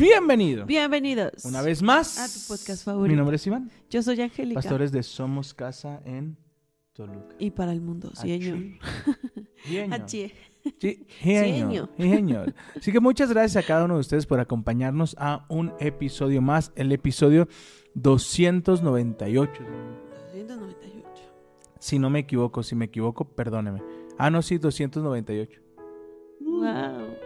Bienvenido. Bienvenidos. Una vez más. A tu podcast favorito. Mi nombre es Iván. Yo soy Angélica. Pastores de Somos Casa en Toluca. Y para el mundo, sí, señor. Sí. Sí, señor. Así que muchas gracias a cada uno de ustedes por acompañarnos a un episodio más, el episodio 298. 298. Si no me equivoco, si me equivoco, perdóneme. Ah, no, sí, 298. Wow.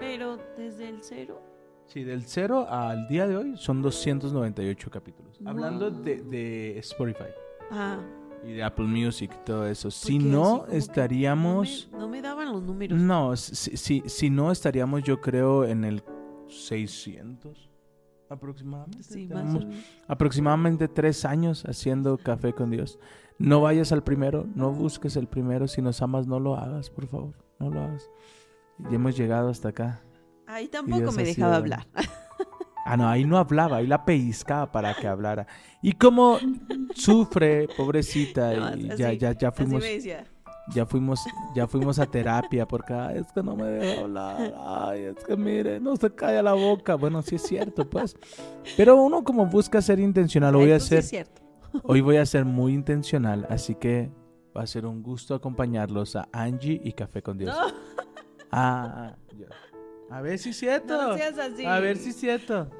Pero desde el cero. Sí, del cero al día de hoy son 298 capítulos. Wow. Hablando de, de Spotify Ah. y de Apple Music y todo eso. Si porque así no, estaríamos... No me, no me daban los números. No, si, si, si no, estaríamos yo creo en el 600 aproximadamente. Sí, más o Tenemos menos. aproximadamente tres años haciendo café con Dios. No vayas al primero, no busques el primero. Si nos amas, no lo hagas, por favor. No lo hagas. Ya hemos llegado hasta acá. Ahí tampoco me dejaba hablar. Ah, no, ahí no hablaba, ahí la pellizcaba para que hablara. Y como sufre, pobrecita, No, y así- ya, ya, ya Así fuimos, me decía. ya fuimos, ya fuimos a terapia porque "Ay, es que no me deja hablar, ay, es que mire, no se calla la boca. Bueno, sí es cierto, pues. Pero uno como busca ser intencional, hoy voy a Eso sí es ser, cierto. hoy voy a ser muy intencional, así que va a ser un gusto acompañarlos a Angie y Café con Dios. No, Ah, ya. A ver si es cierto. no seas así. A ver si es cierto.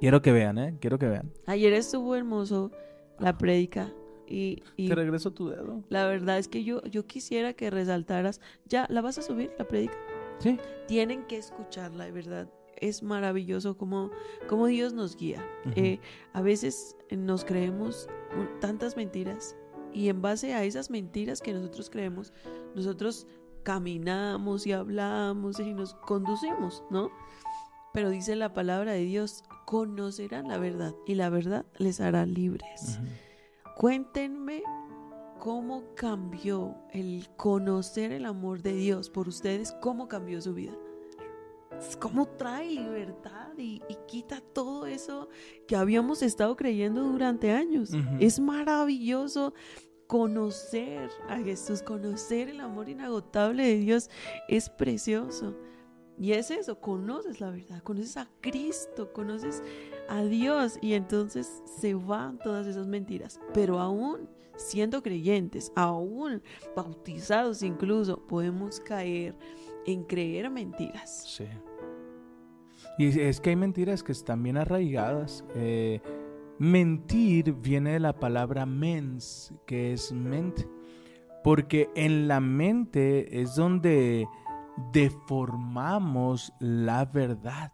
Quiero que vean, ¿eh? Quiero que vean. Ayer estuvo hermoso la prédica. Y, y Te regreso tu dedo. la verdad es que yo, yo quisiera que resaltaras. ¿Ya la vas a subir, la prédica? Sí. tienen que escucharla, de verdad. Es maravilloso como, como Dios nos guía. Ujú. Eh, a veces nos creemos tantas mentiras y en base a esas mentiras que nosotros creemos, nosotros caminamos y hablamos y nos conducimos, ¿no? Pero dice la palabra de Dios, conocerán la verdad y la verdad les hará libres. Cuéntenme cómo cambió el conocer el amor de Dios por ustedes, cómo cambió su vida. Cómo trae libertad y, y quita todo eso que habíamos estado creyendo durante años. Es maravilloso conocer a Jesús, conocer el amor inagotable de Dios. Es precioso. Y es eso, conoces la verdad, conoces a Cristo, conoces a Dios y entonces se van todas esas mentiras. Pero aún siendo creyentes, aún bautizados incluso, podemos caer en creer mentiras. Sí. Y es- que hay mentiras que están bien arraigadas. Eh, mentir viene de la palabra mens, que es mente. Porque en la mente es donde deformamos la verdad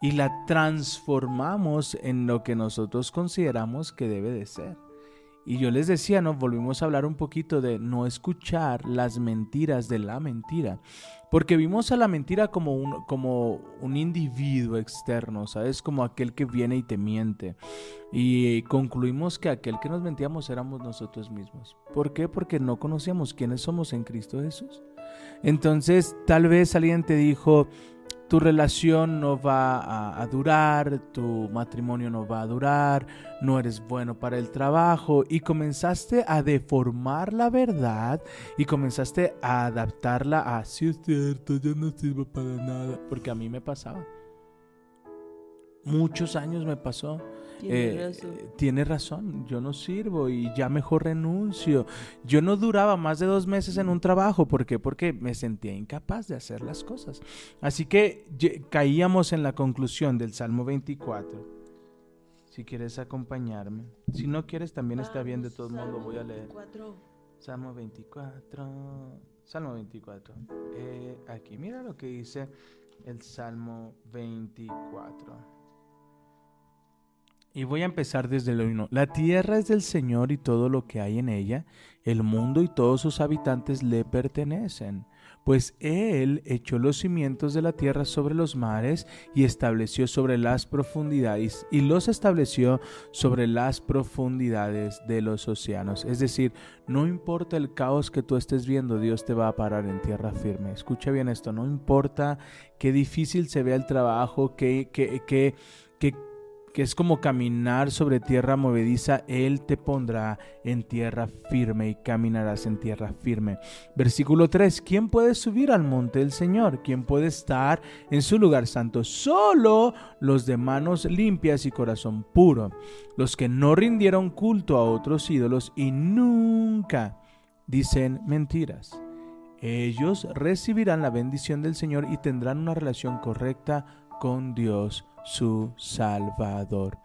y la transformamos en lo que nosotros consideramos que debe de ser. Y yo les decía, ¿no? Volvimos a hablar un poquito de no escuchar las mentiras de la mentira. Porque vimos a la mentira como un, como un individuo externo, ¿sabes? Como aquel que viene y te miente. Y concluimos que aquel que nos mentíamos éramos nosotros mismos. ¿Por qué? Porque no conocíamos quiénes somos en Cristo Jesús. Entonces, tal vez alguien te dijo, tu relación no va a, durar, tu matrimonio no va a durar, no eres bueno para el trabajo y comenzaste a deformar la verdad y comenzaste a adaptarla a, sí es cierto, yo no sirvo para nada, porque a mí me pasaba. Muchos años me pasó. Tienes Eh, razón. tiene razón, yo no sirvo y ya mejor renuncio. Yo no duraba más de dos meses en un trabajo, ¿por qué? Porque me sentía incapaz de hacer las cosas. Así que caíamos en la conclusión del Salmo 24. Si quieres acompañarme, si no quieres también está bien, de Vamos, lo Salmo voy a leer. 24. Salmo 24. Salmo 24. Eh, aquí, mira lo que dice el Salmo 24. Y voy a empezar desde el 1. La tierra es del Señor y todo lo que hay en ella, el mundo y todos sus habitantes le pertenecen. Pues Él echó los cimientos de la tierra sobre los mares y estableció sobre las profundidades, y los estableció sobre las profundidades de los océanos. Es decir, no importa el caos que tú estés viendo, Dios te va a parar en tierra firme. Escucha bien esto, no importa qué difícil se vea el trabajo, qué, qué, qué, qué que es como caminar sobre tierra movediza, Él te pondrá en tierra firme y caminarás en tierra firme. Versículo 3, ¿quién puede subir al monte del Señor? ¿Quién puede estar en su lugar santo? Solo los de manos limpias y corazón puro, los que no rindieron culto a otros ídolos y nunca dicen mentiras. Ellos recibirán la bendición del Señor y tendrán una relación correcta con Dios su Salvador.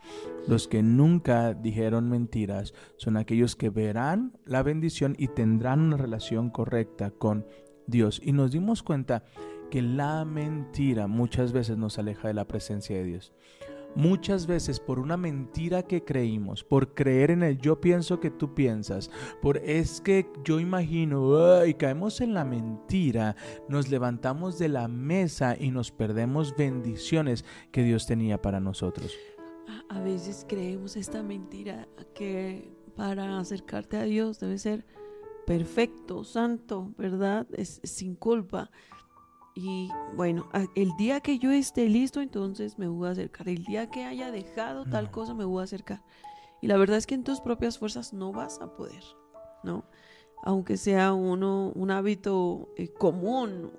Los que nunca dijeron mentiras son aquellos que verán la bendición y tendrán una relación correcta con Dios. Y nos dimos cuenta que la mentira muchas veces nos aleja de la presencia de Dios. Muchas veces por una mentira que creímos, por creer en el yo pienso que tú piensas, por es que yo imagino y caemos en la mentira, nos levantamos de la mesa y nos perdemos bendiciones que Dios tenía para nosotros. A veces creemos esta mentira que para acercarte a Dios debe ser perfecto, santo, ¿verdad? Es sin culpa. Y bueno, el día que yo esté listo, entonces me voy a acercar. El día que haya dejado tal cosa, me voy a acercar. Y la verdad es que en tus propias fuerzas no vas a poder, ¿no? Aunque sea uno un hábito eh, común,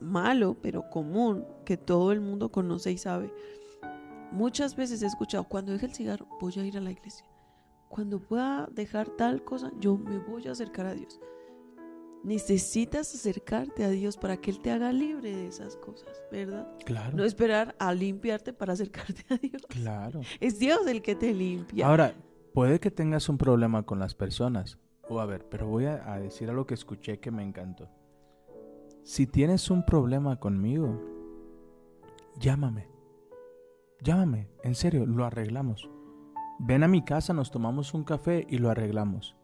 malo, pero común, que todo el mundo conoce y sabe. Muchas veces he escuchado, cuando deje el cigarro, voy a ir a la iglesia. Cuando pueda dejar tal cosa, yo me voy a acercar a Dios. Necesitas acercarte a Dios para que Él te haga libre de esas cosas, ¿verdad? Claro. No esperar a limpiarte para acercarte a Dios. Claro. Es Dios el que te limpia. Ahora, puede que tengas un problema con las personas. O a ver, pero voy a, a decir algo que escuché que me encantó. Si tienes un problema conmigo, llámame. Llámame, en serio, lo arreglamos. Ven a mi casa, nos tomamos un café y lo arreglamos.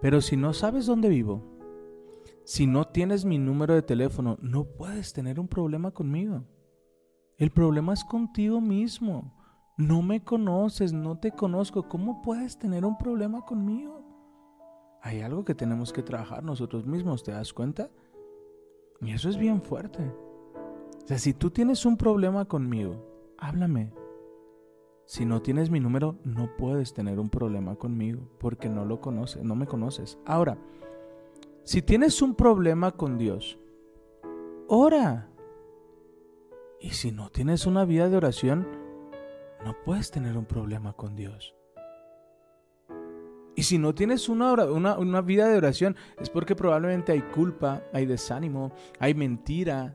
Pero si no sabes dónde vivo, si no tienes mi número de teléfono, no puedes tener un problema conmigo. El problema es contigo mismo. No me conoces, no te conozco. ¿Cómo puedes tener un problema conmigo? Hay algo que tenemos que trabajar nosotros mismos, ¿te das cuenta? Y eso es bien fuerte. O sea, si tú tienes un problema conmigo, háblame. Si no tienes mi número, no puedes tener un problema conmigo porque no lo conoces, no me conoces. Ahora, si tienes un problema con Dios, ora. Y si no tienes una vida de oración, no puedes tener un problema con Dios. Y si no tienes una, una, vida de oración, es porque probablemente hay culpa, hay desánimo, hay mentira,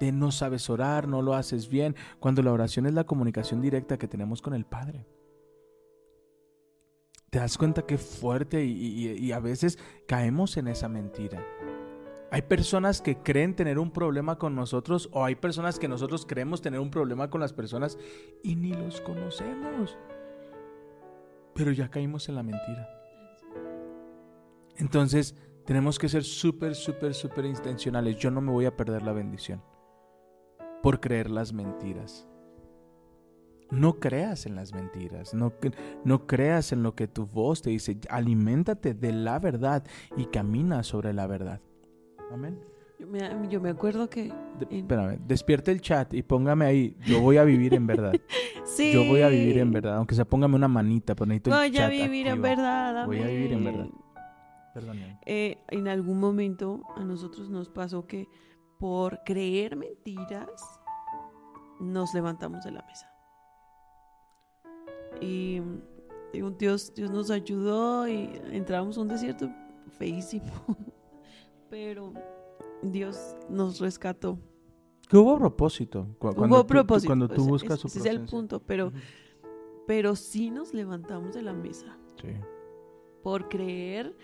de no sabes orar, no lo haces bien, cuando la oración es la comunicación directa que tenemos con el Padre te das cuenta que fuerte y, a veces caemos en esa mentira. Hay personas que creen tener un problema con nosotros o hay personas que nosotros creemos tener un problema con las personas y ni los conocemos. Pero ya caímos en la mentira. Entonces tenemos que ser súper, súper, súper intencionales. Yo no me voy a perder la bendición por creer las mentiras. No creas en las mentiras, no, no creas en lo que tu voz te dice, aliméntate de la verdad y camina sobre la verdad. Amén. Yo me, acuerdo que... Espérame, despierte el chat y póngame ahí, yo voy a vivir en verdad. sí. Yo voy a vivir en verdad, aunque sea póngame una manita, pero necesito Voy a vivir en verdad. Voy a vivir en verdad. Perdón. Eh, en algún momento a nosotros nos pasó que por creer mentiras nos levantamos de la mesa. Y, un Dios, Dios nos ayudó y entramos a un desierto feísimo. Pero Dios nos rescató. Que hubo propósito. Cuando hubo propósito. Cuando tú buscas su Ese es el punto, pero, pero sí nos levantamos de la mesa. Sí. Por creer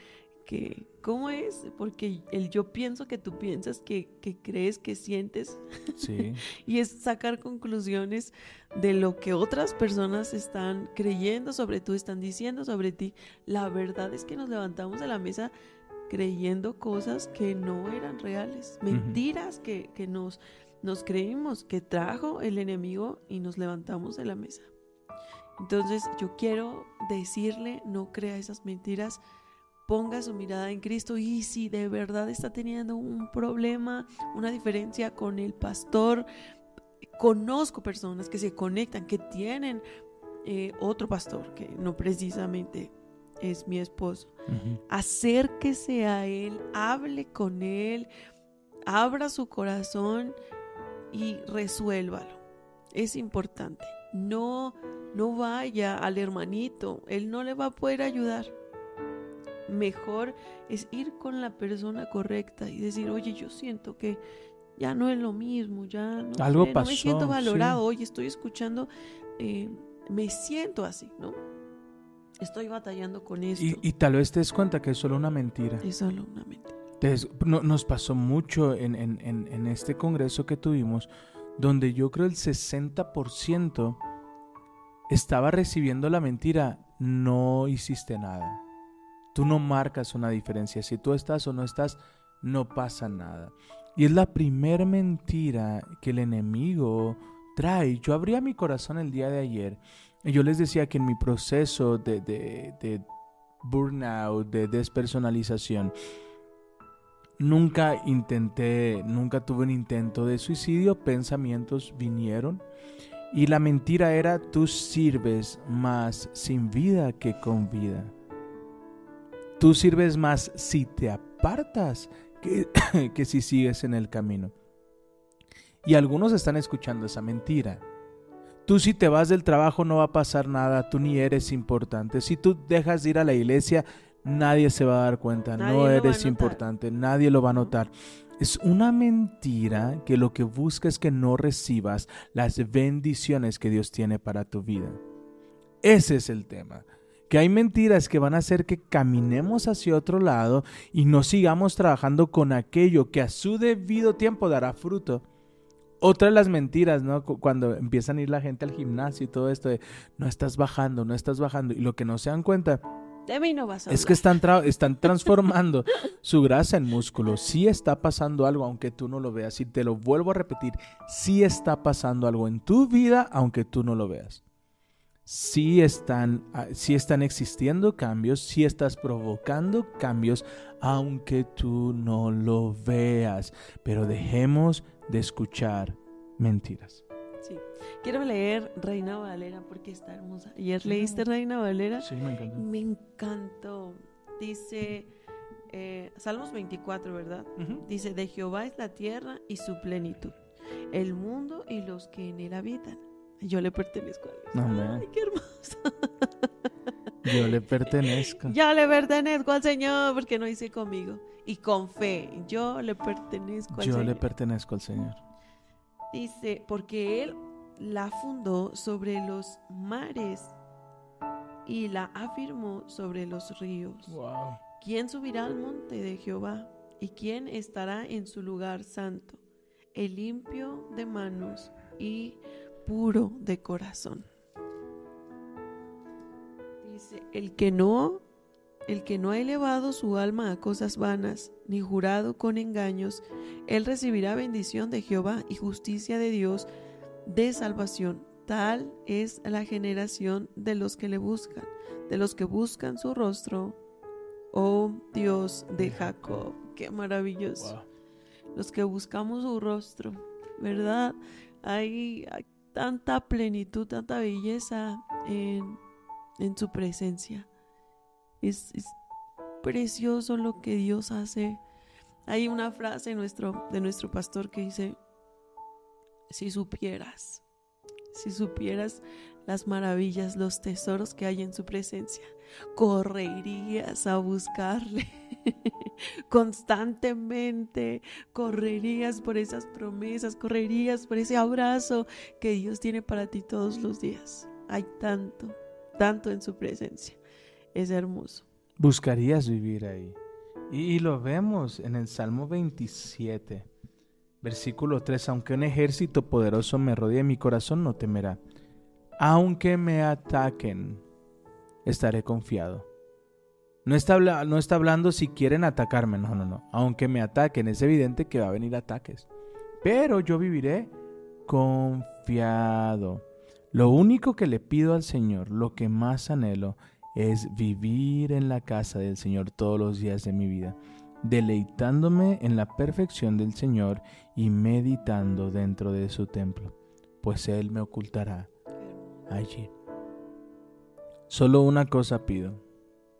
que, ¿cómo es? Porque el yo pienso que tú piensas, que, crees, que sientes. Sí. y es sacar conclusiones de lo que otras personas están creyendo sobre tú, están diciendo sobre ti. La verdad es que nos levantamos de la mesa creyendo cosas que no eran reales, mentiras que, que nos, nos creímos, que trajo el enemigo y nos levantamos de la mesa. Entonces yo quiero decirle, no crea esas mentiras ponga su mirada en Cristo y si de verdad está teniendo un problema, una diferencia con el pastor, conozco personas que se conectan, que tienen eh, otro pastor, que no precisamente es mi esposo, acérquese a él, hable con él, abra su corazón y resuélvalo. Es importante. No, no vaya al hermanito, él no le va a poder ayudar. Mejor es ir con la persona correcta y decir, oye, yo siento que ya no es lo mismo, ya no, Algo me siento valorado, hoy estoy escuchando, eh, me siento así, ¿no? Estoy batallando con esto. Y, tal vez te des cuenta que es solo una mentira. Es solo una mentira. nos pasó mucho en, en, este congreso que tuvimos, donde yo creo el 60% estaba recibiendo la mentira, no hiciste nada. Tú no marcas una diferencia. Si tú estás o no estás, no pasa nada. Y es la primera mentira que el enemigo trae. Yo abría mi corazón el día de ayer y yo les decía que en mi proceso de, de, burnout, de despersonalización, nunca intenté, nunca tuve un intento de suicidio, pensamientos vinieron. Y la mentira era, tú sirves más sin vida que con vida. Tú sirves más si te apartas que, si sigues en el camino. Y algunos están escuchando esa mentira. Tú si te vas del trabajo no va a pasar nada, tú ni eres importante. Si tú dejas de ir a la iglesia, nadie se va a dar cuenta, no eres importante, nadie lo va a notar. Es una mentira que lo que busca es que no recibas las bendiciones que Dios tiene para tu vida. Ese es el tema que hay mentiras que van a hacer que caminemos hacia otro lado y no sigamos trabajando con aquello que a su debido tiempo dará fruto. Otra de las mentiras, ¿no? Cuando empiezan a ir la gente al gimnasio y todo esto de no estás bajando, no estás bajando, y lo que no se dan cuenta de mí no vas a es que están, están transformando su grasa en músculo. Sí está pasando algo, aunque tú no lo veas. Y te lo vuelvo a repetir, sí está pasando algo en tu vida, aunque tú no lo veas si están, ah, están existiendo cambios, si estás provocando cambios, aunque tú no lo veas. Pero dejemos de escuchar mentiras. Sí. Quiero leer Reina Valera porque está hermosa. ¿Ayer leíste Reina Valera? Sí, me encantó. Me encantó. Dice eh, Salmos 24, ¿verdad? Dice, de Jehová es la tierra y su plenitud, el mundo y los que en él habitan yo le pertenezco a Dios. Ay, qué hermoso. Yo le pertenezco. Yo le pertenezco al Señor porque no hice conmigo. Y con fe, yo le pertenezco al Señor. Yo le pertenezco al Señor. Dice, porque Él la fundó sobre los mares y la afirmó sobre los ríos. Wow. ¿Quién subirá al monte de Jehová? ¿Y quién estará en su lugar santo? El limpio de manos y puro de corazón. Dice, el que no, el que no ha elevado su alma a cosas vanas, ni jurado con engaños, él recibirá bendición de Jehová y justicia de Dios de salvación. Tal es la generación de los que le buscan, de los que buscan su rostro. Oh Dios de Jacob, qué maravilloso. Los que buscamos su rostro, ¿verdad? hay, tanta plenitud, tanta belleza en, su presencia. Es, precioso lo que Dios hace. Hay una frase nuestro, de nuestro pastor que dice, si supieras, si supieras las maravillas, los tesoros que hay en su presencia, correrías a buscarle constantemente, correrías por esas promesas, correrías por ese abrazo que Dios tiene para ti todos los días. Hay tanto, tanto en su presencia. Es hermoso. Buscarías vivir ahí. Y, lo vemos en el Salmo 27, versículo 3, aunque un ejército poderoso me rodee, mi corazón no temerá. Aunque me ataquen, estaré confiado. No está, no está hablando si quieren atacarme, no, no, no. Aunque me ataquen, es evidente que va a venir ataques. Pero yo viviré confiado. Lo único que le pido al Señor, lo que más anhelo, es vivir en la casa del Señor todos los días de mi vida, deleitándome en la perfección del Señor y meditando dentro de su templo, pues Él me ocultará allí. Solo una cosa pido,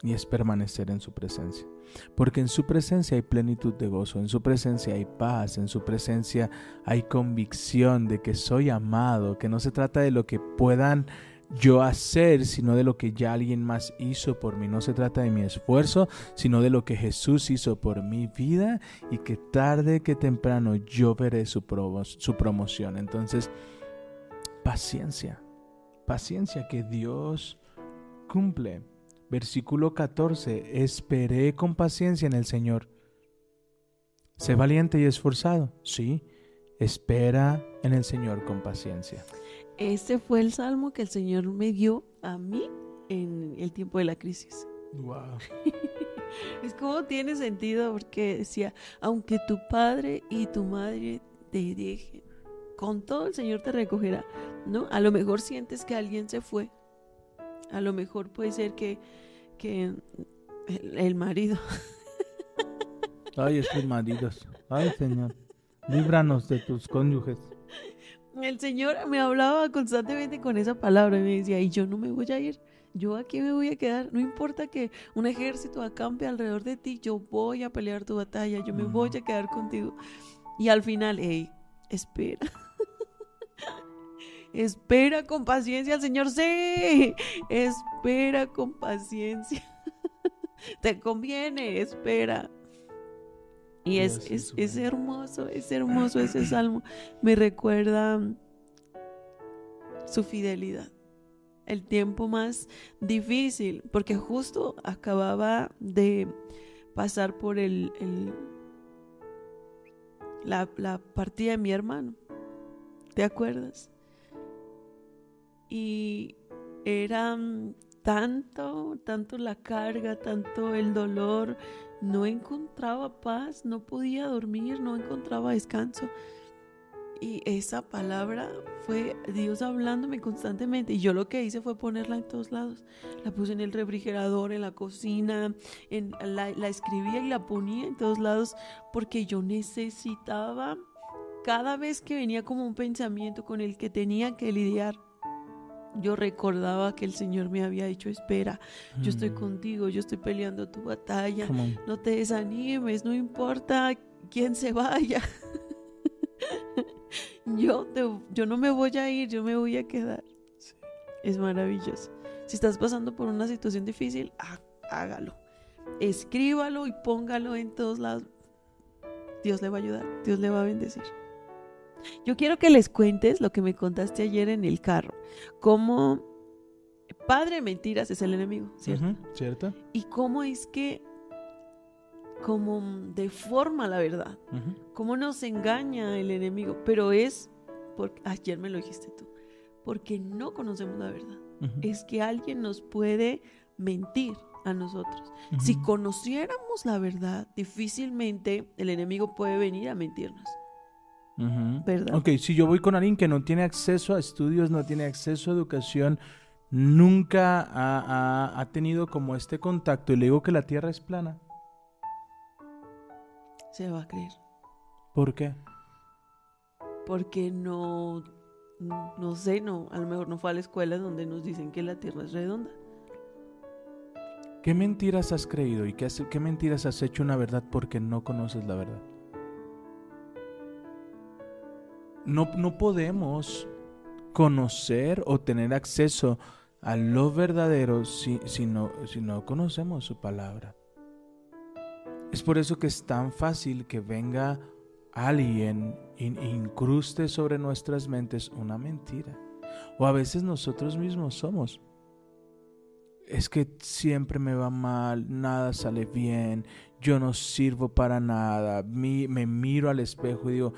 y es permanecer en su presencia. Porque en su presencia hay plenitud de gozo, en su presencia hay paz, en su presencia hay convicción de que soy amado, que no se trata de lo que puedan yo hacer, sino de lo que ya alguien más hizo por mí. No se trata de mi esfuerzo, sino de lo que Jesús hizo por mi vida y que tarde que temprano yo veré su, su promoción. Entonces, paciencia, paciencia que Dios cumple. Versículo 14, esperé con paciencia en el Señor. Sé valiente y esforzado, sí, espera en el Señor con paciencia. Este fue el salmo que el Señor me dio a mí en el tiempo de la crisis. Wow. es como tiene sentido porque decía, aunque tu padre y tu madre te dejen, con todo el Señor te recogerá, ¿no? A lo mejor sientes que alguien se fue. A lo mejor puede ser que, que el, marido. Ay, estos maridos. Ay, Señor. Líbranos de tus cónyuges. El Señor me hablaba constantemente con esa palabra y me decía, y yo no me voy a ir, yo aquí me voy a quedar, no importa que un ejército acampe alrededor de ti, yo voy a pelear tu batalla, yo me voy a quedar contigo. Y al final, hey, espera. Espera con paciencia Señor, sí, espera con paciencia. Te conviene, espera. Y es, es, es, hermoso, es hermoso ese salmo. Me recuerda su fidelidad. El tiempo más difícil, porque justo acababa de pasar por el, la, la partida de mi hermano. ¿Te acuerdas? Y era tanto, tanto la carga, tanto el dolor, no encontraba paz, no podía dormir, no encontraba descanso. Y esa palabra fue Dios hablándome constantemente. Y yo lo que hice fue ponerla en todos lados. La puse en el refrigerador, en la cocina, la, la escribía y la ponía en todos lados porque yo necesitaba, cada vez que venía como un pensamiento con el que tenía que lidiar, yo recordaba que el Señor me había dicho, espera, yo estoy mm. contigo, yo estoy peleando tu batalla, no te desanimes, no importa quién se vaya. yo, yo no me voy a ir, yo me voy a quedar. Es maravilloso. Si estás pasando por una situación difícil, hágalo. Escríbalo y póngalo en todos lados. Dios le va a ayudar, Dios le va a bendecir. Yo quiero que les cuentes lo que me contaste ayer en el carro. Cómo padre mentiras es el enemigo, ¿cierto? ¿Cierto? Y cómo es que como deforma la verdad, cómo nos engaña el enemigo, pero es, porque, ayer me lo dijiste tú, porque no conocemos la verdad. Es que alguien nos puede mentir a nosotros. Si conociéramos la verdad, difícilmente el enemigo puede venir a mentirnos. ¿Verdad? Ok, si yo voy con alguien que no tiene acceso a estudios, no tiene acceso a educación, nunca ha, ha, tenido como este contacto y le digo que la Tierra es plana. Se va a creer. ¿Por qué? Porque no, no sé, no, a lo mejor no fue a la escuela donde nos dicen que la Tierra es redonda. ¿Qué mentiras has creído y qué, qué mentiras has hecho una verdad porque no conoces la verdad? No, no podemos conocer o tener acceso a lo verdadero si, si, no, si no conocemos su palabra. Es por eso que es tan fácil que venga alguien e incruste sobre nuestras mentes una mentira. O a veces nosotros mismos somos es que siempre me va mal, nada sale bien, yo no sirvo para nada, me miro al espejo y digo,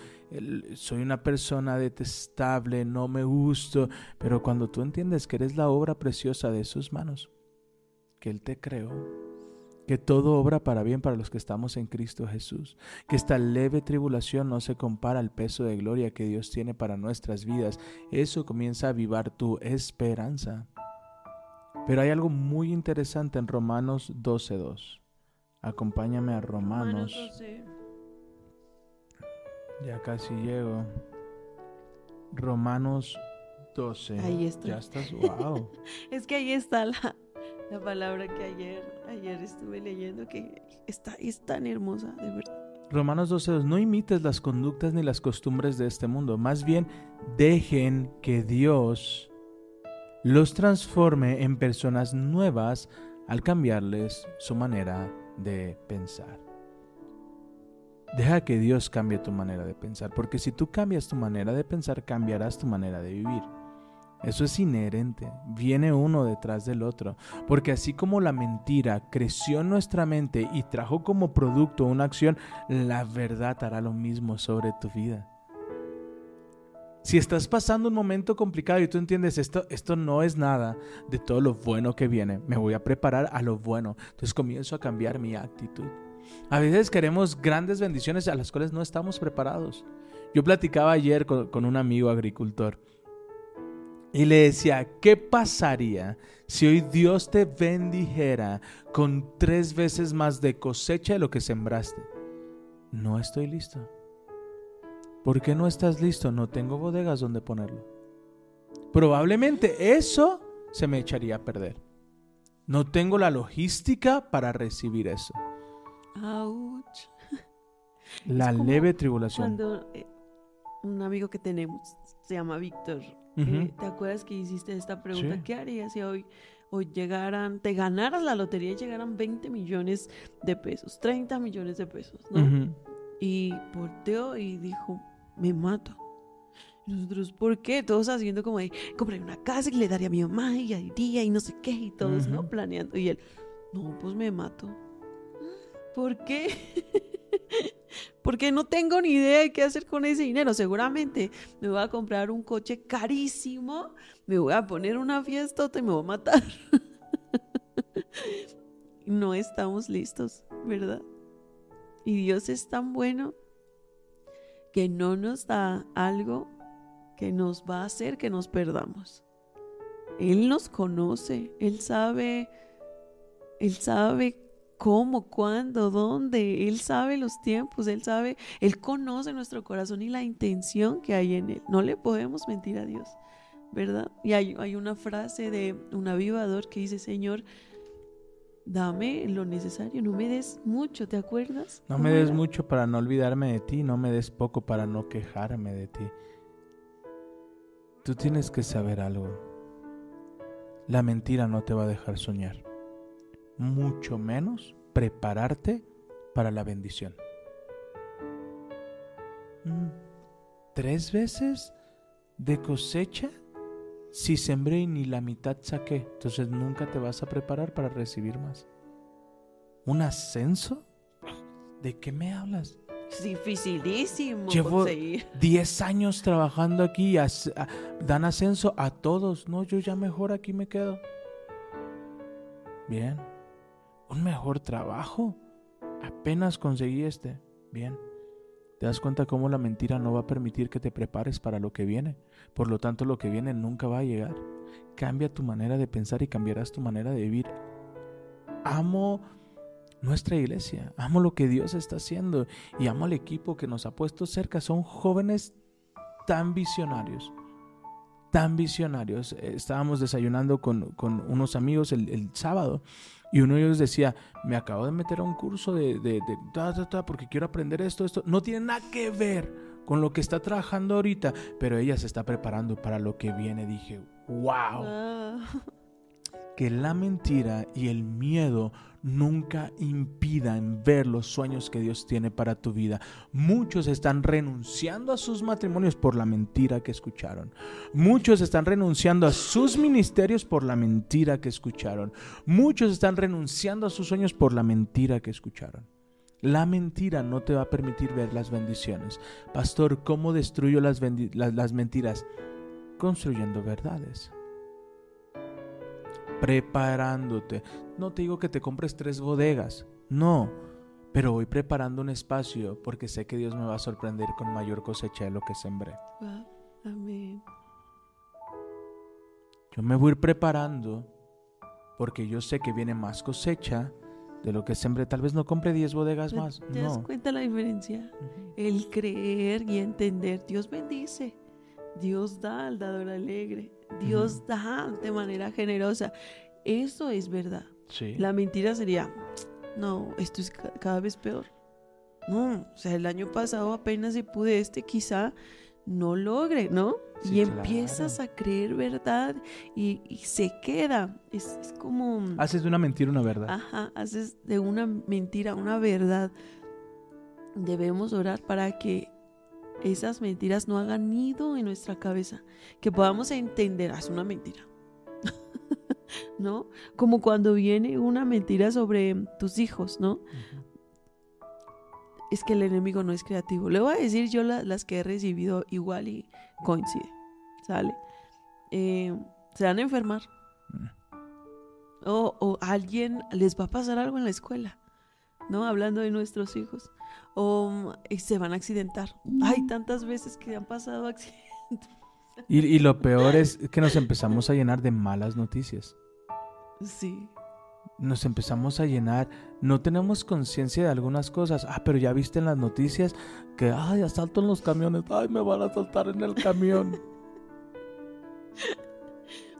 soy una persona detestable, no me gusto, pero cuando tú entiendes que eres la obra preciosa de sus manos, que Él te creó, que todo obra para bien para los que estamos en Cristo Jesús, que esta leve tribulación no se compara al peso de gloria que Dios tiene para nuestras vidas, eso comienza a avivar tu esperanza. Pero hay algo muy interesante en Romanos 12.2. Acompáñame a Romanos. Ya casi llego. Romanos 12. Ahí está. Ya estás, wow. es que ahí está la, La palabra que ayer, ayer estuve leyendo que está, es tan hermosa, de verdad. Romanos 12.2, no imites las conductas ni las costumbres de este mundo, más bien dejen que Dios los transforme en personas nuevas al cambiarles su manera de pensar. Deja que Dios cambie tu manera de pensar, porque si tú cambias tu manera de pensar, cambiarás tu manera de vivir. Eso es inherente, viene uno detrás del otro, porque así como la mentira creció en nuestra mente y trajo como producto una acción, la verdad hará lo mismo sobre tu vida. Si estás pasando un momento complicado y tú entiendes esto, esto no es nada de todo lo bueno que viene, me voy a preparar a lo bueno, entonces comienzo a cambiar mi actitud. A veces queremos grandes bendiciones a las cuales no estamos preparados. Yo platicaba ayer con, con un amigo agricultor y le decía, ¿qué pasaría si hoy Dios te bendijera con tres veces más de cosecha de lo que sembraste? No estoy listo. ¿Por qué no estás listo? No tengo bodegas donde ponerlo. Probablemente eso se me echaría a perder. No tengo la logística para recibir eso. Ouch. La leve tribulación. Cuando eh, un amigo que tenemos se llama Víctor eh, ¿Te acuerdas que hiciste esta pregunta? ¿Qué harías si hoy, hoy llegaran, te ganaras la lotería y llegaran 20 millones de pesos, 30 millones de pesos, ¿no? Y volteó y dijo, me mato. nosotros, ¿por qué? Todos haciendo como de, compré una casa que le daría a mi mamá y iría y no sé qué, y todos, ¿no? Planeando. Y él, no, pues me mato. ¿Por qué? porque no tengo ni idea de qué hacer con ese dinero. Seguramente me voy a comprar un coche carísimo, me voy a poner una fiesta y me voy a matar. no estamos listos, ¿verdad? Y Dios es tan bueno que no nos da algo que nos va a hacer que nos perdamos. Él nos conoce, Él sabe, Él sabe cómo, cuándo, dónde. Él sabe los tiempos, Él sabe, Él conoce nuestro corazón y la intención que hay en Él. No le podemos mentir a Dios, ¿verdad? Y hay, hay una frase de un avivador que dice, Señor, dame lo necesario, no me des mucho, ¿te acuerdas? No me des mucho para no olvidarme de ti, no me des poco para no quejarme de ti. Tú tienes que saber algo. La mentira no te va a dejar soñar mucho menos prepararte para la bendición. Mm, ¿Tres veces de cosecha? Si sembré y ni la mitad saqué, entonces nunca te vas a preparar para recibir más. ¿Un ascenso? ¿De qué me hablas? Es dificilísimo. Llevo 10 años trabajando aquí, dan ascenso a todos. No, yo ya mejor aquí me quedo. Bien, un mejor trabajo. Apenas conseguí este. Bien. Te das cuenta cómo la mentira no va a permitir que te prepares para lo que viene. Por lo tanto, lo que viene nunca va a llegar. Cambia tu manera de pensar y cambiarás tu manera de vivir. Amo nuestra iglesia, amo lo que Dios está haciendo y amo al equipo que nos ha puesto cerca. Son jóvenes tan visionarios tan visionarios. Estábamos desayunando con, unos amigos el, el, sábado y uno de ellos decía, me acabo de meter a un curso de, de, porque quiero aprender esto, esto. No tiene nada que ver con lo que está trabajando ahorita, pero ella se está preparando para lo que viene. Dije, wow. Que la mentira y el miedo nunca impidan ver los sueños que Dios tiene para tu vida. Muchos están renunciando a sus matrimonios por la mentira que escucharon. Muchos están renunciando a sus ministerios por la mentira que escucharon. Muchos están renunciando a sus sueños por la mentira que escucharon. La mentira no te va a permitir ver las bendiciones. Pastor, ¿cómo destruyo las, las mentiras? Construyendo verdades preparándote. No te digo que te compres tres bodegas, no, pero voy preparando un espacio porque sé que Dios me va a sorprender con mayor cosecha de lo que sembré. Amén. Yo me voy a ir preparando porque yo sé que viene más cosecha de lo que sembré. Tal vez no compre 10 bodegas más. ¿Te das cuenta la diferencia? El creer y entender. Dios bendice. Dios da al dador alegre. Dios da de manera generosa. Eso es verdad. Sí. La mentira sería, no, esto es ca- cada vez peor. No, o sea, el año pasado apenas se pude este, quizá no logre, ¿no? Sí, y empiezas a creer verdad y, y se queda. Es, es como... Haces de una mentira una verdad. Ajá, haces de una mentira una verdad. Debemos orar para que esas mentiras no hagan nido en nuestra cabeza, que podamos entender, "Ah, es una mentira. ¿No? Como cuando viene una mentira sobre tus hijos, ¿no? Es que el enemigo no es creativo. Le voy a decir yo la- las que he recibido igual y coincide. ¿Sale? Eh, se van a enfermar. Mm. O, o a alguien les va a pasar algo en la escuela, ¿no? Hablando de nuestros hijos. O se van a accidentar. Hay tantas veces que han pasado accidentes. Y, y lo peor es que nos empezamos a llenar de malas noticias. Sí. Nos empezamos a llenar, no tenemos conciencia de algunas cosas. Ah, pero ya viste en las noticias que, ay, asalto en los camiones, ay, me van a asaltar en el camión.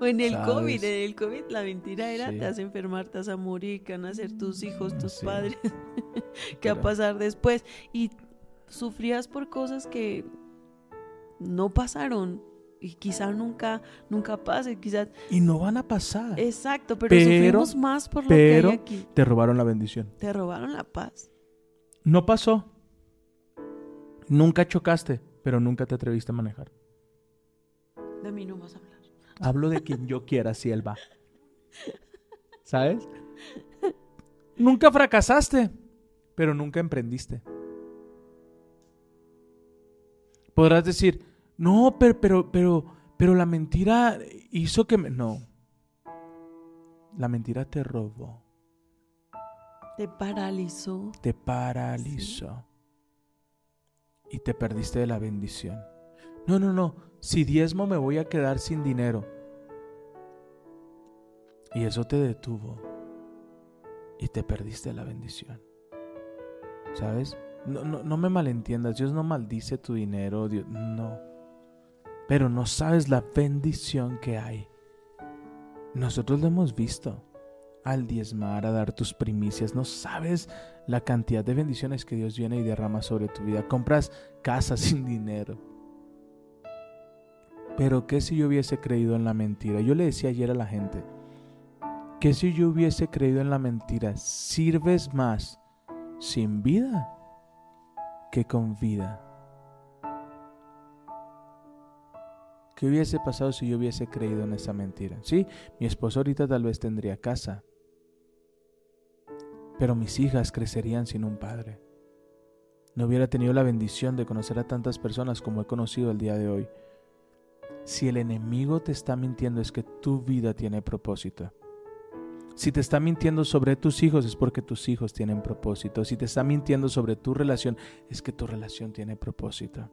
O en el ¿Sabes? COVID, en el COVID la mentira era Sí. te vas a enfermar, te vas a morir, que van a ser tus hijos, tus Sí. padres, qué va a pasar después. Y sufrías por cosas que no pasaron y quizá nunca, nunca pase, quizás Y no van a pasar. Exacto, pero, Pero- sufrimos más por lo pero- que hay aquí. Te robaron la bendición. Te robaron la paz. No pasó. Nunca chocaste, pero nunca te atreviste a manejar. De mí no vas a. Hablo de quien yo quiera, si él va. ¿Sabes? Nunca fracasaste, pero nunca emprendiste. Podrás decir, no, pero, pero, pero, pero la mentira hizo que me... No. La mentira te robó, Te paralizó. te paralizó. Y te perdiste de la bendición. No, no, no. Si diezmo me voy a quedar sin dinero. Y eso te detuvo. Y te perdiste la bendición. ¿Sabes? No, no, no me malentiendas. Dios no maldice tu dinero. Dios, no. Pero no sabes la bendición que hay. Nosotros lo hemos visto. Al diezmar, a dar tus primicias. No sabes la cantidad de bendiciones que Dios viene y derrama sobre tu vida. Compras casas sin dinero. Pero ¿qué si yo hubiese creído en la mentira? Yo le decía ayer a la gente, ¿qué si yo hubiese creído en la mentira? Sirves más sin vida que con vida. ¿Qué hubiese pasado si yo hubiese creído en esa mentira? Sí, mi esposo ahorita tal vez tendría casa, pero mis hijas crecerían sin un padre. No hubiera tenido la bendición de conocer a tantas personas como he conocido el día de hoy. Si el enemigo te está mintiendo es que tu vida tiene propósito. Si te está mintiendo sobre tus hijos es porque tus hijos tienen propósito. Si te está mintiendo sobre tu relación es que tu relación tiene propósito.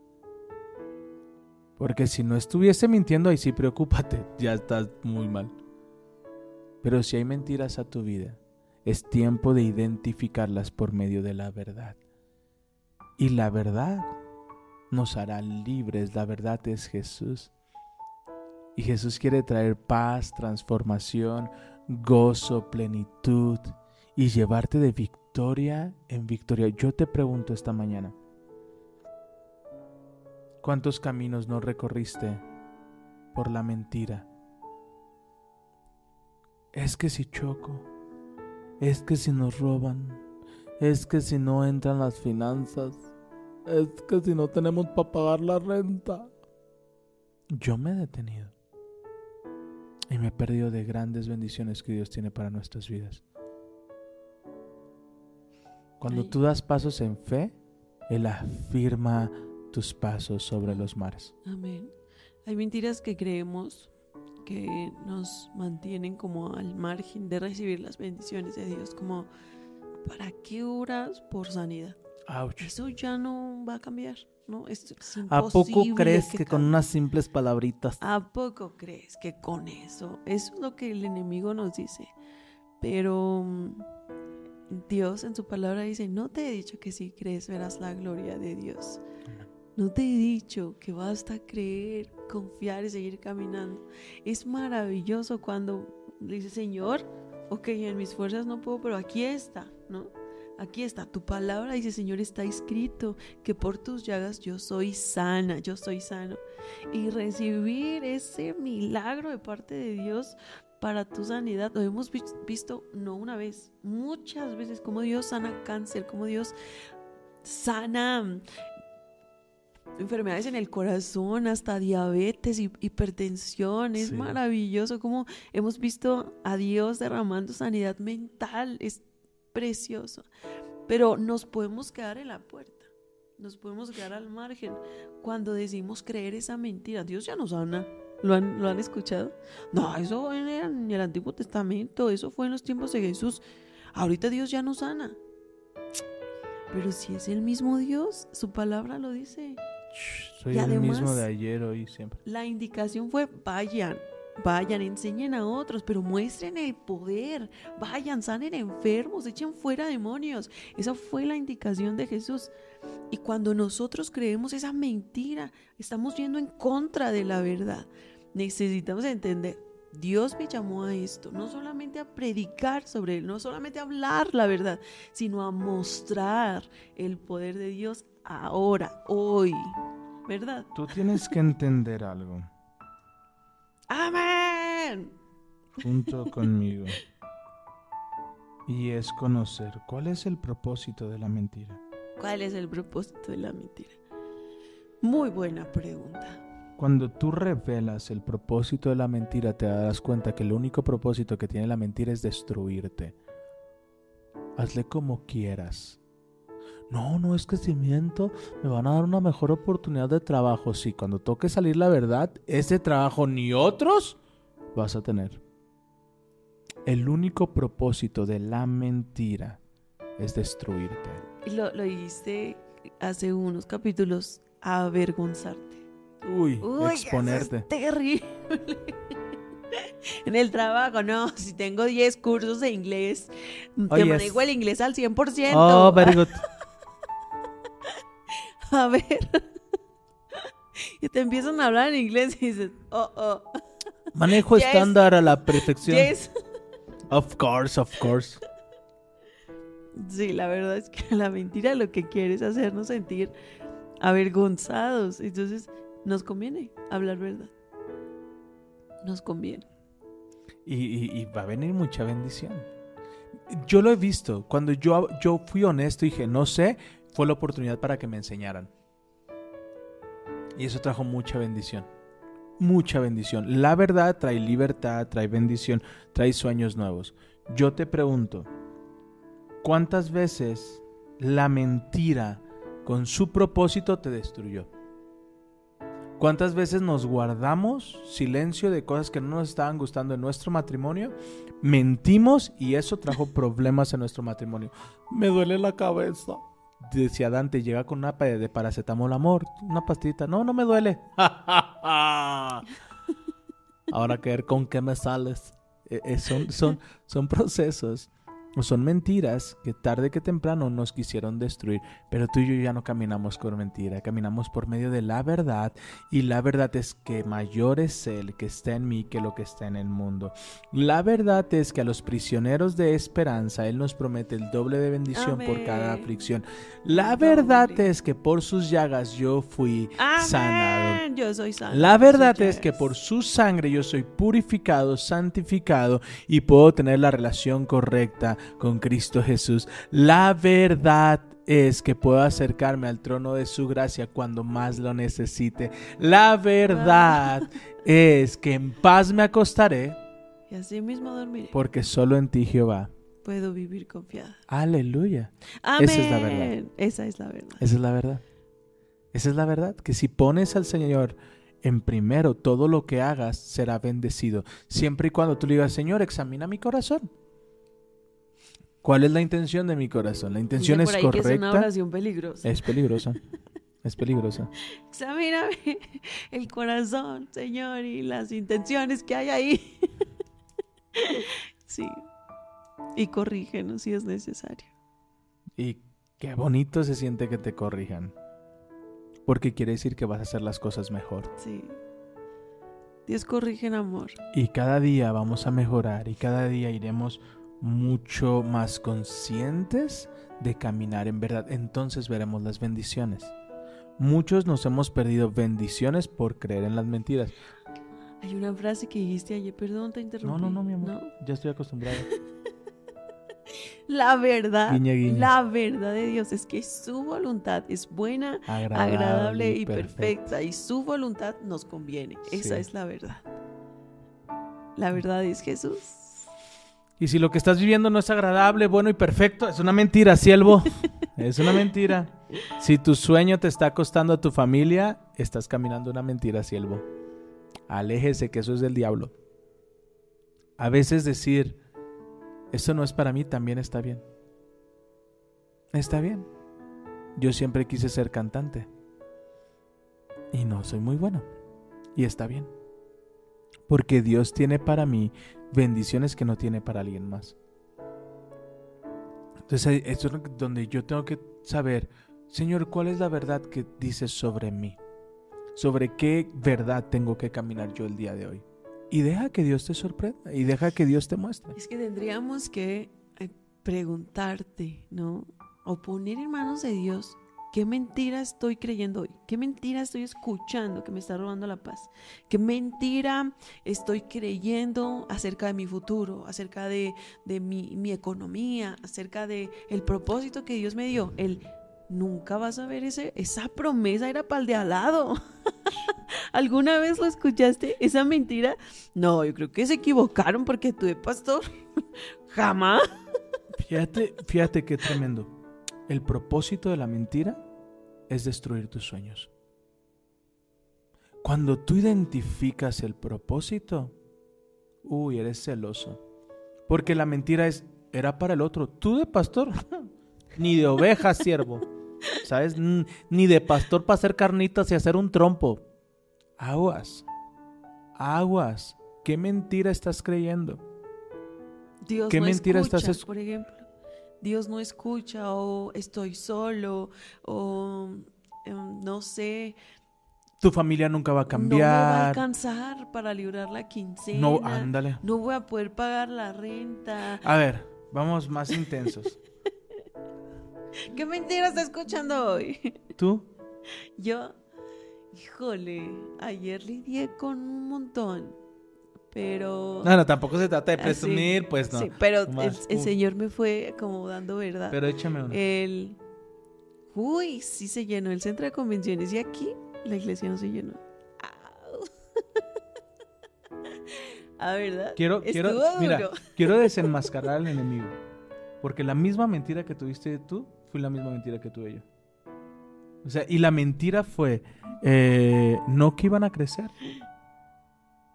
Porque si no estuviese mintiendo ahí sí preocúpate, ya estás muy mal. Pero si hay mentiras a tu vida, es tiempo de identificarlas por medio de la verdad. Y la verdad nos hará libres, la verdad es Jesús. Y Jesús quiere traer paz, transformación, gozo, plenitud y llevarte de victoria en victoria. Yo te pregunto esta mañana, ¿cuántos caminos no recorriste por la mentira? Es que si choco, es que si nos roban, es que si no entran las finanzas, es que si no tenemos para pagar la renta. Yo me he detenido y me he perdido de grandes bendiciones que Dios tiene para nuestras vidas. Cuando tú das pasos en fe, Él afirma tus pasos sobre los mares. Amén. Hay mentiras que creemos que nos mantienen como al margen de recibir las bendiciones de Dios, como ¿para qué oras por sanidad? Ouch. Eso ya no va a cambiar, ¿no? Es, es ¿A poco crees que, con unas simples palabritas? ¿A poco crees que con eso? Eso es lo que el enemigo nos dice. Pero mm, Dios en su palabra dice, no te he dicho que si crees verás la gloria de Dios. No te he dicho que basta creer, confiar y seguir caminando. Es maravilloso cuando dice, Señor, ok, en mis fuerzas no puedo, pero aquí está, ¿no? Aquí está, tu palabra dice, Señor, está escrito que por tus llagas yo soy sana, yo soy sano. Y recibir ese milagro de parte de Dios para tu sanidad, lo hemos visto no una vez, muchas veces, como Dios sana cáncer, como Dios sana enfermedades en el corazón, hasta diabetes, y hipertensión. Es maravilloso como hemos visto a Dios derramando sanidad mental. Es precioso. Pero nos podemos quedar en la puerta. Nos podemos quedar al margen cuando decimos creer esa mentira. Dios ya nos sana. ¿Lo han, ¿Lo han escuchado? No, eso fue en el Antiguo Testamento. Eso fue en los tiempos de Jesús. Ahorita Dios ya nos sana. Pero si es el mismo Dios, su palabra lo dice. Soy el mismo de ayer, hoy, siempre. La indicación fue vayan, vayan, enseñen a otros, pero muestren el poder. Vayan, sanen enfermos, echen fuera demonios. Esa fue la indicación de Jesús. Y cuando nosotros creemos esa mentira, estamos yendo en contra de la verdad. Necesitamos entender, Dios me llamó a esto, no solamente a predicar sobre Él, no solamente a hablar la verdad, sino a mostrar el poder de Dios ahora, hoy, ¿verdad? Tú tienes que entender algo. Amén. Junto conmigo. Y es conocer cuál es el propósito de la mentira. ¿Cuál es el propósito de la mentira? Muy buena pregunta. Cuando tú revelas el propósito de la mentira, te darás cuenta que el único propósito que tiene la mentira es destruirte. Hazle como quieras. No, no es que si miento me van a dar una mejor oportunidad de trabajo. Sí, cuando toque salir la verdad, ese trabajo ni otros vas a tener. El único propósito de la mentira es destruirte. Lo, lo dijiste hace unos capítulos, avergonzarte. Uy, exponerte. es terrible. en el trabajo, no, si tengo 10 cursos de inglés, te manejo el inglés al 100%. Oh, very good. a ver. y te empiezan a hablar en inglés y dices, oh, oh. Manejo estándar a la perfección. Of course, of course. Sí, la verdad es que la mentira lo que quiere es hacernos sentir avergonzados. Entonces, nos conviene hablar verdad. Nos conviene. Y, va a venir mucha bendición. Yo lo he visto. Cuando yo, yo fui honesto y dije, no sé, fue la oportunidad para que me enseñaran. Y eso trajo mucha bendición. Mucha bendición. La verdad trae libertad, trae bendición, trae sueños nuevos. Yo te pregunto, ¿cuántas veces la mentira con su propósito te destruyó? ¿Cuántas veces nos guardamos silencio de cosas que no nos estaban gustando en nuestro matrimonio? Mentimos y eso trajo problemas en nuestro matrimonio. Me duele la cabeza. Decía Dante, llega con una de paracetamol, amor, una pastita. No, no me duele. Ahora que ver con qué me sales. Eh, eh, son, son, son procesos son mentiras que tarde que temprano nos quisieron destruir, pero tú y yo ya no caminamos por mentira, caminamos por medio de la verdad y la verdad es que mayor es el que está en mí que lo que está en el mundo. La verdad es que a los prisioneros de esperanza Él nos promete el doble de bendición por cada aflicción. La verdad es que por sus llagas yo fui sanado. Yo soy sanado. La verdad es que por su sangre yo soy purificado, santificado y puedo tener la relación correcta con Cristo Jesús. La verdad es que puedo acercarme al trono de su gracia cuando más lo necesite. La verdad es que en paz me acostaré. Y así mismo dormiré. Porque solo en ti, Jehová, puedo vivir confiada. Aleluya. Esa es la verdad. Esa es la verdad. Esa es la verdad. Esa es la verdad. Que si pones al Señor en primero, todo lo que hagas será bendecido. Siempre y cuando tú le digas, Señor, examina mi corazón. ¿Cuál es la intención de mi corazón? La intención es correcta. es una oración peligrosa. Es peligrosa. Es peligrosa. Examíname el corazón, Señor, y las intenciones que hay ahí. sí. Y corrígenos si es necesario. Y qué bonito se siente que te corrijan. Porque quiere decir que vas a hacer las cosas mejor. Sí. Dios corrige en amor. Y cada día vamos a mejorar y cada día iremos mucho más conscientes de caminar en verdad. Entonces veremos las bendiciones. Muchos nos hemos perdido bendiciones por creer en las mentiras. Hay una frase que dijiste ayer, perdón, te interrumpí. No, no, no, mi amor. Ya estoy acostumbrado. La verdad, la verdad de Dios es que su voluntad es buena, agradable, y perfecta. y su voluntad nos conviene. Esa es la verdad. La verdad es Jesús. Y si lo que estás viviendo no es agradable, bueno y perfecto, es una mentira, siervo. es una mentira. Si tu sueño te está costando a tu familia, estás caminando una mentira, siervo. Aléjese que eso es del diablo. A veces decir, esto no es para mí, también está bien. Está bien. Yo siempre quise ser cantante. Y no soy muy bueno. Y está bien. Porque Dios tiene para mí bendiciones que no tiene para alguien más. Entonces, esto es donde yo tengo que saber, Señor, ¿cuál es la verdad que dices sobre mí? ¿Sobre qué verdad tengo que caminar yo el día de hoy? y deja que Dios te sorprenda y deja que Dios te muestre. Es que tendríamos que eh, preguntarte, ¿no? O poner en manos de Dios qué mentira estoy creyendo hoy, qué mentira estoy escuchando que me está robando la paz, qué mentira estoy creyendo acerca de mi futuro, acerca de, mi, economía, acerca de el propósito que Dios me dio, el nunca vas a ver ese, esa promesa era para el de al lado. ¿Alguna vez lo escuchaste? ¿Esa mentira? No, yo creo que se equivocaron porque tú de pastor. Jamás. Fíjate, fíjate qué tremendo. El propósito de la mentira es destruir tus sueños. Cuando tú identificas el propósito, uy, eres celoso. Porque la mentira es, era para el otro. Tú de pastor, ni de oveja, siervo. ¿Sabes? Ni de pastor para hacer carnitas y hacer un trompo. Aguas. Aguas. ¿Qué mentira estás creyendo? Dios ¿Qué no mentira escucha, estás por ejemplo? Dios no escucha o estoy solo o em, no sé. Tu familia nunca va a cambiar. No me va a alcanzar para librar la quincena. No, ándale. No voy a poder pagar la renta. A ver, vamos más intensos. ¿Qué mentira está escuchando hoy? ¿Tú? Yo, híjole, ayer lidié con un montón, pero... No, no, tampoco se trata de ah, presumir, pues no. Sí, pero el, Señor me fue como dando verdad. Pero échame uno. El... Uy, sí se llenó el centro de convenciones y aquí la iglesia no se llenó. Ah, verdad. Quiero, quiero, mira, quiero desenmascarar al enemigo. Porque la misma mentira que tuviste tú fue la misma mentira que tuve yo. O sea, y la mentira fue, eh, no que iban a crecer,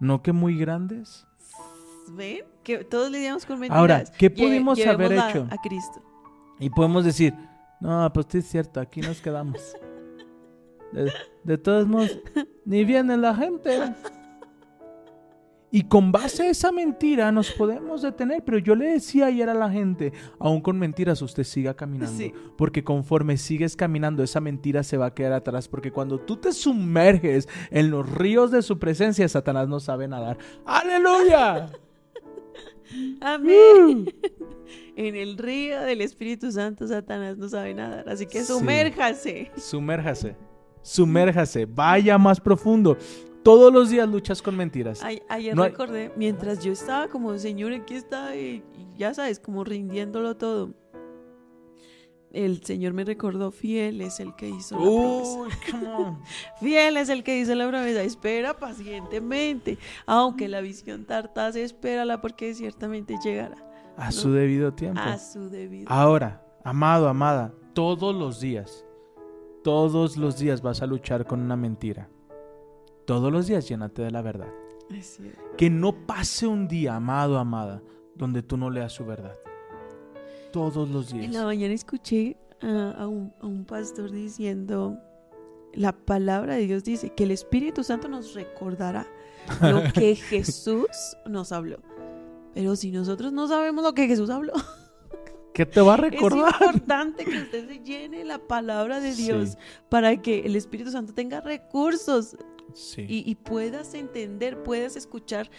no que muy grandes. ¿Ven? Que todos lidiamos con mentiras. Ahora, ¿qué pudimos haber hecho? A Cristo. Y podemos decir, no, pues sí es cierto, aquí nos quedamos. De, de todos modos, ni viene la gente. Y con base a esa mentira nos podemos detener. Pero yo le decía ayer a la gente, aún con mentiras usted siga caminando. Porque conforme sigues caminando, esa mentira se va a quedar atrás. Porque cuando tú te sumerges en los ríos de su presencia, Satanás no sabe nadar. Aleluya. Amén. Uh. en el río del Espíritu Santo, Satanás no sabe nadar. Así que sumérjase. Sumérjase. Sumérjase. Vaya más profundo. Todos los días luchas con mentiras. ayer recordé, mientras yo estaba como, Señor, aquí está, y, ya sabes, como rindiéndolo todo. El Señor me recordó, fiel es el que hizo la promesa. fiel es el que hizo la promesa. Espera pacientemente. Aunque la visión tartase, espérala porque ciertamente llegará. A su debido tiempo. A su debido Ahora, amado, amada, todos los días, todos los días vas a luchar con una mentira. Todos los días llénate de la verdad. Que no pase un día, amado, amada, donde tú no leas su verdad. Todos los días. En la mañana escuché a, un, pastor diciendo, la palabra de Dios dice que el Espíritu Santo nos recordará lo que Jesús nos habló. Pero si nosotros no sabemos lo que Jesús habló, ¿qué te va a recordar? Es importante que usted se llene la palabra de Dios para que el Espíritu Santo tenga recursos Sí. y, y puedas entender, puedas escuchar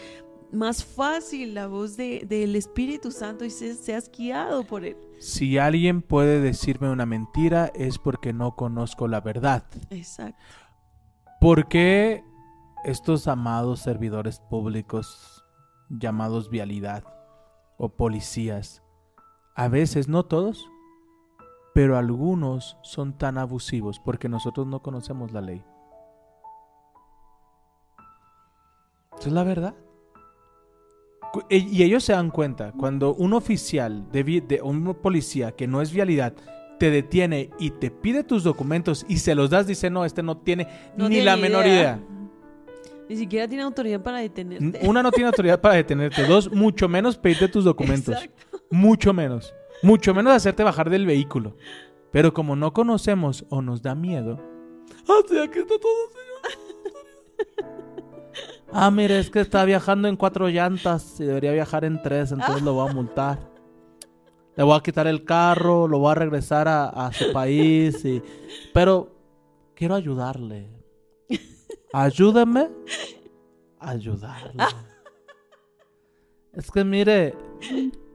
más fácil la voz de- del Espíritu Santo y se- seas guiado por Él. Si alguien puede decirme una mentira es porque no conozco la verdad. Exacto. ¿Por qué estos amados servidores públicos llamados vialidad o policías, a veces, no todos, pero algunos son tan abusivos porque nosotros no conocemos la ley? Esa es la verdad. E- Y ellos se dan cuenta, cuando un oficial de, un policía que no es vialidad te detiene y te pide tus documentos y se los das, dice, no, este no tiene No ni tiene la menor idea. Ni siquiera tiene autoridad para detenerte. Una no tiene autoridad para detenerte. Dos, mucho menos pedirte tus documentos. Exacto. Mucho menos. Mucho menos hacerte bajar del vehículo. Pero como no conocemos o nos da miedo. Ah, sí, aquí está todo, señor. Ah, mire, es que está viajando en cuatro llantas y debería viajar en tres, entonces lo voy a multar. Le voy a quitar el carro, lo voy a regresar a, a su país. Y... Pero quiero ayudarle. Ayúdame a ayudarle. Es que mire,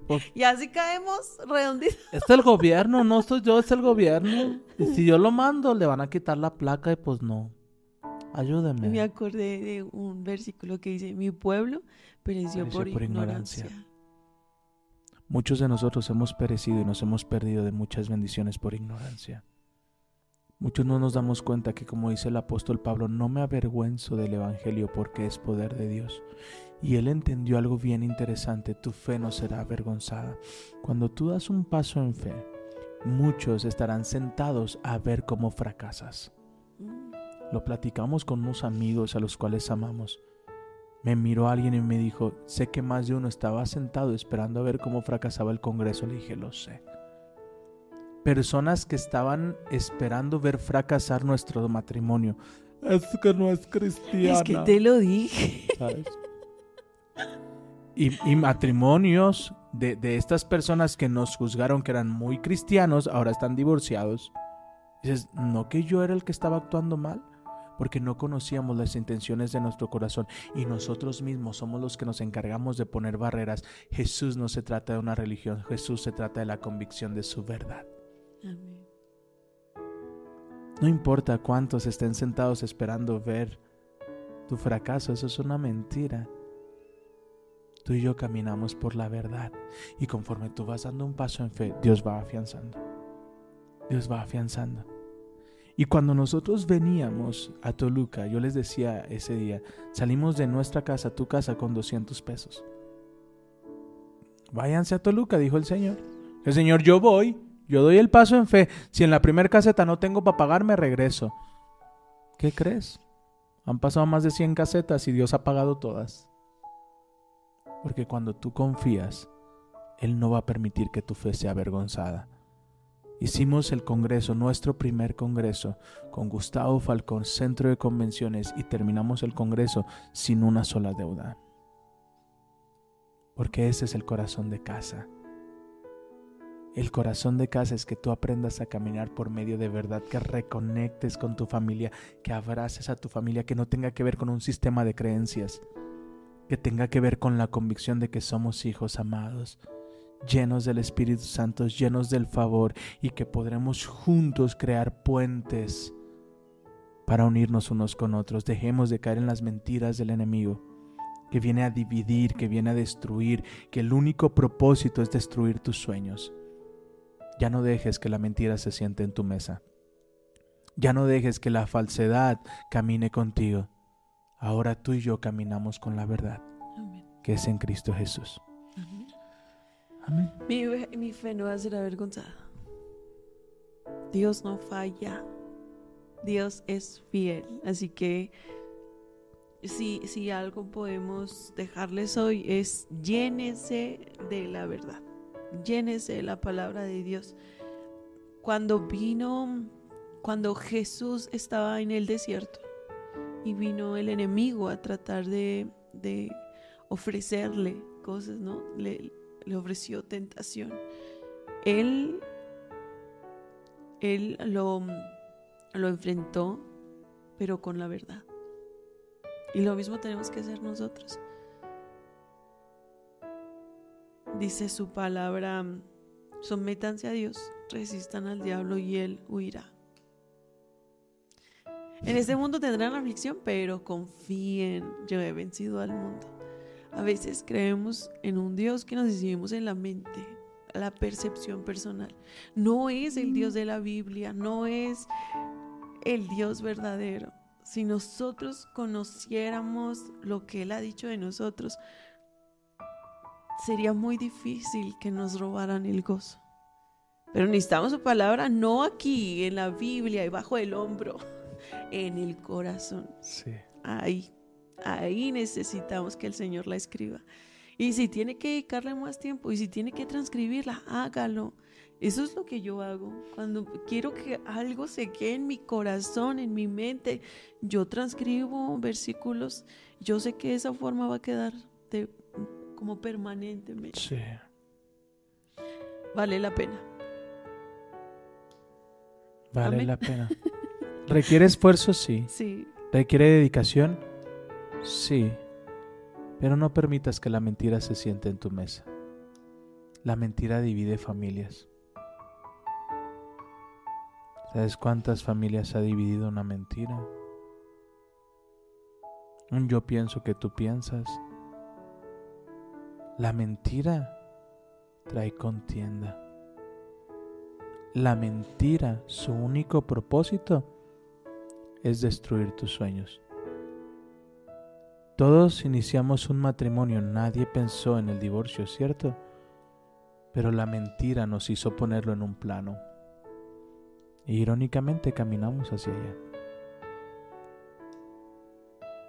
pues Y así caemos redonditos. es el gobierno, no soy yo, es el gobierno. Y si yo lo mando, le van a quitar la placa y pues no. Me Ayúdeme. acordé de un versículo que dice, mi pueblo pereció, Pereció por, por ignorancia. ignorancia. Muchos de nosotros hemos perecido y nos hemos perdido de muchas bendiciones por ignorancia. Muchos no nos damos cuenta que, como dice el apóstol Pablo, no me avergüenzo del Evangelio porque es poder de Dios. Y él entendió algo bien interesante, tu fe no será avergonzada. Cuando tú das un paso en fe, muchos estarán sentados a ver cómo fracasas. Lo platicamos con unos amigos a los cuales amamos. Me miró alguien y me dijo, sé que más de uno estaba sentado esperando a ver cómo fracasaba el Congreso. Le dije, lo sé. Personas que estaban esperando ver fracasar nuestro matrimonio. Es que no es cristiana. Es que te lo dije. ¿sabes? Y, y matrimonios de, de estas personas que nos juzgaron que eran muy cristianos, ahora están divorciados. Dices, no que yo era el que estaba actuando mal, porque no conocíamos las intenciones de nuestro corazón y nosotros mismos somos los que nos encargamos de poner barreras. Jesús no se trata de una religión, Jesús se trata de la convicción de su verdad. Amén. No importa cuántos estén sentados esperando ver tu fracaso, eso es una mentira. Tú y yo caminamos por la verdad y conforme tú vas dando un paso en fe, Dios va afianzando. Dios va afianzando. Y cuando nosotros veníamos a Toluca, yo les decía ese día, salimos de nuestra casa a tu casa con 200 pesos. Váyanse a Toluca, dijo el Señor. El Señor, yo voy, yo doy el paso en fe. Si en la primera caseta no tengo para pagar, me regreso. ¿Qué crees? Han pasado más de 100 casetas y Dios ha pagado todas. Porque cuando tú confías, Él no va a permitir que tu fe sea avergonzada. Hicimos el congreso, nuestro primer congreso, con Gustavo Falcón, centro de convenciones, y terminamos el congreso sin una sola deuda. Porque ese es el corazón de casa. El corazón de casa es que tú aprendas a caminar por medio de verdad, que reconectes con tu familia, que abraces a tu familia, que no tenga que ver con un sistema de creencias, que tenga que ver con la convicción de que somos hijos amados, llenos del Espíritu Santo, llenos del favor y que podremos juntos crear puentes para unirnos unos con otros. Dejemos de caer en las mentiras del enemigo, que viene a dividir, que viene a destruir, que el único propósito es destruir tus sueños. Ya no dejes que la mentira se siente en tu mesa. Ya no dejes que la falsedad camine contigo. Ahora tú y yo caminamos con la verdad, que es en Cristo Jesús. Mi fe no va a ser avergonzada. Dios no falla. Dios es fiel. Así que si, si algo podemos dejarles hoy es llénese de la verdad. Llénese de la palabra de Dios. Cuando vino, cuando Jesús estaba en el desierto y vino el enemigo a tratar de, de ofrecerle cosas, ¿no? Le, le ofreció tentación. Él, él lo, lo enfrentó, pero con la verdad. Y lo mismo tenemos que hacer nosotros. Dice su palabra, sométanse a Dios, resistan al diablo y él huirá. En este mundo tendrán aflicción, pero confíen, yo he vencido al mundo. A veces creemos en un Dios que nos decidimos en la mente, la percepción personal. No es el Dios de la Biblia, no es el Dios verdadero. Si nosotros conociéramos lo que Él ha dicho de nosotros, sería muy difícil que nos robaran el gozo. Pero necesitamos su palabra no aquí, en la Biblia y bajo el hombro, en el corazón. Sí. Ahí, ahí necesitamos que el Señor la escriba. Y si tiene que dedicarle más tiempo y si tiene que transcribirla, hágalo. Eso es lo que yo hago. Cuando quiero que algo se quede en mi corazón, en mi mente, yo transcribo versículos. Yo sé que esa forma va a quedar como permanentemente. Sí. Vale la pena. Vale Amén. la pena. ¿Requiere esfuerzo? Sí. Sí, ¿Requiere dedicación? Sí. Pero no permitas que la mentira se siente en tu mesa. La mentira divide familias. ¿Sabes cuántas familias ha dividido una mentira? Un yo pienso que tú piensas. La mentira trae contienda. La mentira, su único propósito es destruir tus sueños. Todos iniciamos un matrimonio, nadie pensó en el divorcio, ¿cierto? Pero la mentira nos hizo ponerlo en un plano. E irónicamente caminamos hacia allá.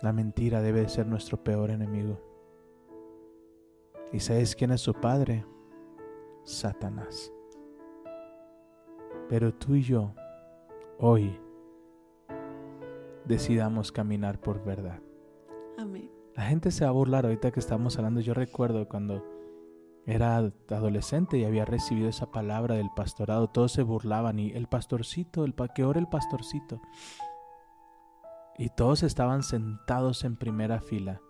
La mentira debe ser nuestro peor enemigo. ¿Y sabes quién es su padre? Satanás. Pero tú y yo, hoy, decidamos caminar por verdad. La gente se va a burlar ahorita que estamos hablando. Yo recuerdo cuando era adolescente y había recibido esa palabra del pastorado, todos se burlaban y el pastorcito, el pa que ora el pastorcito. Y todos estaban sentados en primera fila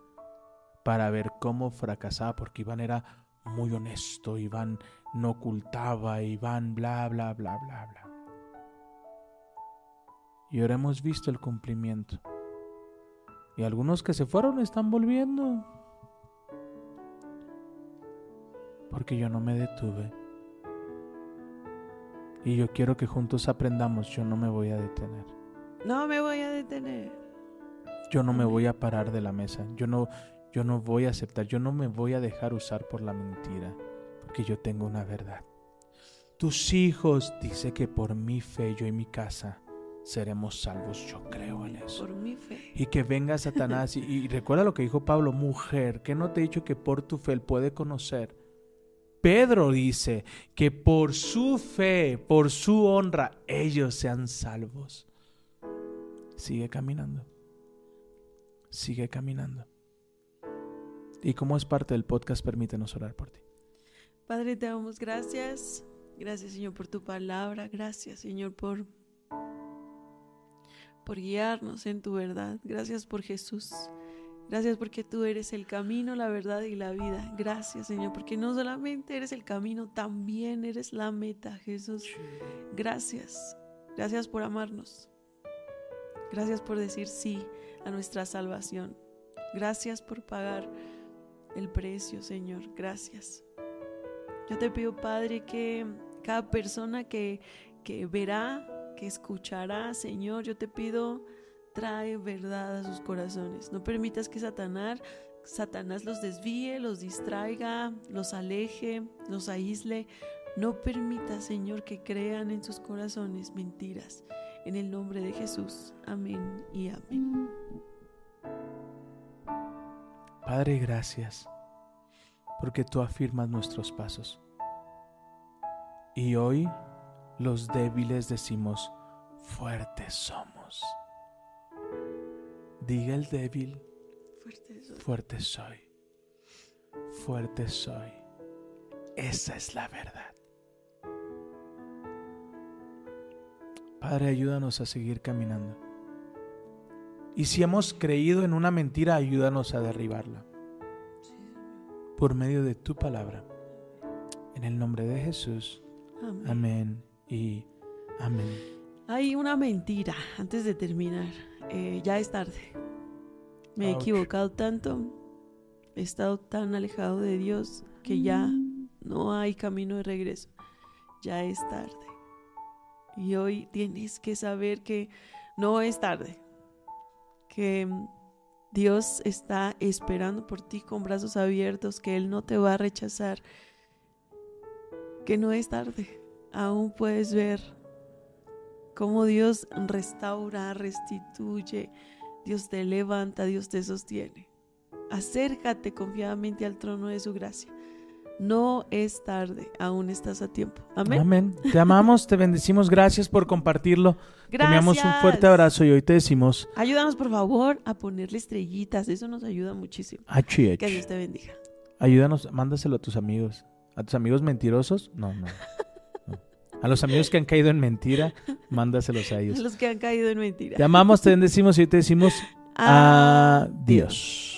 para ver cómo fracasaba, porque Iván era muy honesto, Iván no ocultaba, Iván bla, bla, bla, bla, bla. Y ahora hemos visto el cumplimiento. Y algunos que se fueron están volviendo. Porque yo no me detuve. Y yo quiero que juntos aprendamos, yo no me voy a detener. No me voy a detener. Yo no me voy a parar de la mesa. Yo no yo no voy a aceptar, yo no me voy a dejar usar por la mentira, porque yo tengo una verdad. Tus hijos dice que por mi fe yo y mi casa seremos salvos. Yo creo en eso. Por mi fe. Y que venga Satanás y, y recuerda lo que dijo Pablo, mujer, que no te he dicho que por tu fe él puede conocer. Pedro dice que por su fe, por su honra, ellos sean salvos. Sigue caminando. Sigue caminando. Y como es parte del podcast, permítenos orar por ti. Padre, te damos gracias. Gracias, Señor, por tu palabra. Gracias, Señor, por, por guiarnos en tu verdad. Gracias por Jesús. Gracias porque tú eres el camino, la verdad y la vida. Gracias, Señor, porque no solamente eres el camino, también eres la meta, Jesús. Gracias. Gracias por amarnos. Gracias por decir sí a nuestra salvación. Gracias por pagar el precio, Señor. Gracias. Yo te pido, Padre, que cada persona que, que verá, que escuchará, Señor, yo te pido, trae verdad a sus corazones. No permitas que Satanás, Satanás los desvíe, los distraiga, los aleje, los aísle. No permita, Señor, que crean en sus corazones mentiras. En el nombre de Jesús. Amén y amén. Padre, gracias, porque tú afirmas nuestros pasos. Y hoy los débiles decimos, fuertes somos. Diga el débil, Fuerte soy. fuerte soy. Fuerte soy. Esa es la verdad. Padre, ayúdanos a seguir caminando. Y si hemos creído en una mentira, ayúdanos a derribarla. Por medio de tu palabra. En el nombre de Jesús. Amén. Amén y amén. Hay una mentira antes de terminar. Eh, ya es tarde. Me he equivocado tanto. He estado tan alejado de Dios que ya no hay camino de regreso. Ya es tarde. Y hoy tienes que saber que no es tarde. Que mm, Dios está esperando por ti con brazos abiertos, que Él no te va a rechazar. Que no es tarde. Aún puedes ver cómo Dios restaura, restituye, Dios te levanta, Dios te sostiene. Acércate confiadamente al trono de su gracia. No es tarde, aún estás a tiempo. Amén. Amén. Te amamos, te bendecimos. Gracias por compartirlo. Te enviamos un fuerte abrazo y hoy te decimos Ayúdanos, por favor, a ponerle estrellitas. Eso nos ayuda muchísimo. Que Dios te bendiga. Ayúdanos, mándaselo a tus amigos. ¿A tus amigos mentirosos? No, no. A los amigos que han caído en mentira, mándaselos a ellos. Los que han caído en mentira. Te amamos, te bendecimos y hoy te decimos adiós.